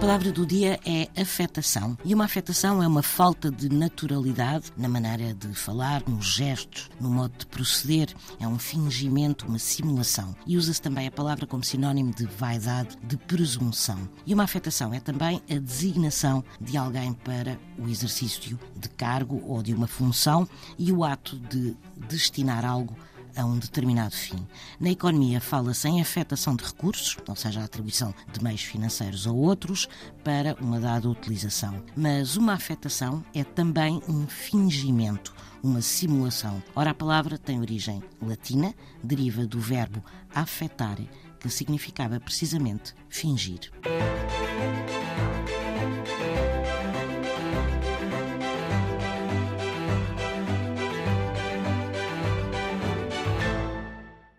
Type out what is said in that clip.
palavra do dia é afetação. E uma afetação é uma falta de naturalidade na maneira de falar, nos gestos, no modo de proceder. É um fingimento, uma simulação. E usa-se também a palavra como sinónimo de vaidade, de presunção. E uma afetação é também a designação de alguém para o exercício de cargo ou de uma função e o ato de destinar algo a um determinado fim. Na economia fala-se em afetação de recursos, ou seja, a atribuição de meios financeiros a outros para uma dada utilização. Mas uma afetação é também um fingimento, uma simulação. Ora, a palavra tem origem latina, deriva do verbo afetare, que significava precisamente fingir.